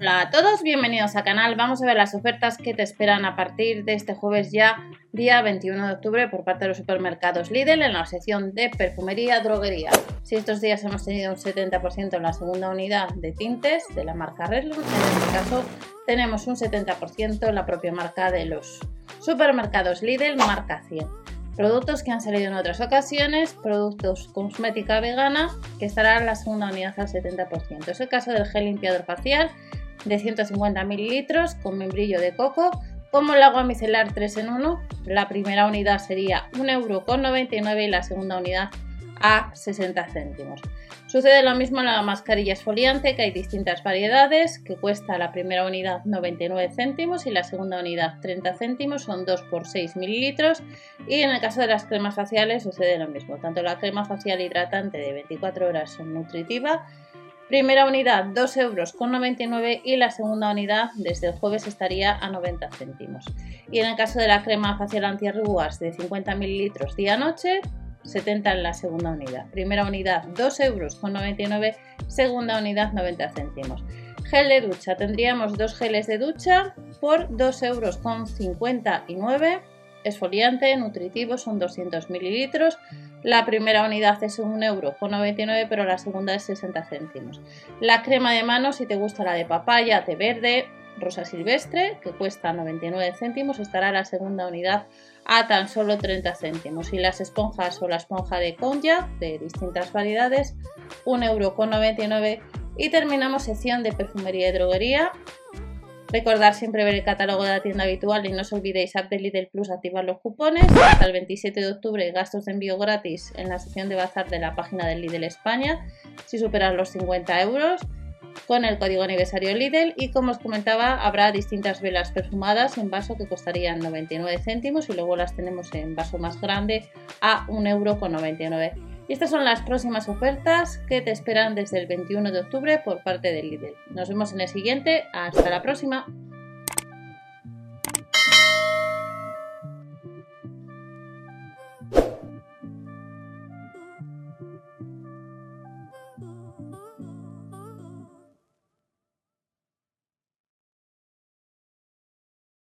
Hola a todos, bienvenidos al canal. Vamos a ver las ofertas que te esperan a partir de este jueves ya, día 21 de octubre, por parte de los supermercados Lidl en la sección de perfumería droguería. Si estos días hemos tenido un 70% en la segunda unidad de tintes de la marca Redlum, en este caso tenemos un 70% en la propia marca de los supermercados Lidl, marca 100. Productos que han salido en otras ocasiones, productos cosmética vegana, que estará en la segunda unidad al 70%. Es el caso del gel limpiador facial de 150 mililitros con membrillo de coco, como el agua micelar 3 en 1. La primera unidad sería 1,99€ y la segunda unidad a 60 céntimos. Sucede lo mismo en la mascarilla esfoliante, que hay distintas variedades, que cuesta la primera unidad 99 céntimos y la segunda unidad 30 céntimos, son 2 por 6 mililitros. Y en el caso de las cremas faciales sucede lo mismo, tanto la crema facial hidratante de 24 horas son nutritiva, primera unidad 2 euros con 99 y la segunda unidad desde el jueves estaría a 90 céntimos. Y en el caso de la crema facial antiarrugas de 50 mililitros día-noche, 70 en la segunda unidad. Primera unidad 2 euros con 99, segunda unidad 90 céntimos. Gel de ducha, tendríamos dos geles de ducha por 2 euros con 59. Esfoliante, nutritivo, son 200 mililitros. La primera unidad es 1 euro con 99, pero la segunda es 60 céntimos. La crema de manos, si te gusta la de papaya, té verde, rosa silvestre, que cuesta 99 céntimos, estará la segunda unidad a tan solo 30 céntimos. Y las esponjas o la esponja de Konya de distintas variedades, 1,99€. Y terminamos sección de perfumería y droguería. Recordar siempre ver el catálogo de la tienda habitual y no os olvidéis app de Lidl Plus activar los cupones. Hasta el 27 de octubre gastos de envío gratis en la sección de bazar de la página del Lidl España si superas los 50 euros con el código aniversario Lidl y como os comentaba habrá distintas velas perfumadas en vaso que costarían 99 céntimos y luego las tenemos en vaso más grande a 1,99€. Y estas son las próximas ofertas que te esperan desde el 21 de octubre por parte de Lidl. Nos vemos en el siguiente. Hasta la próxima.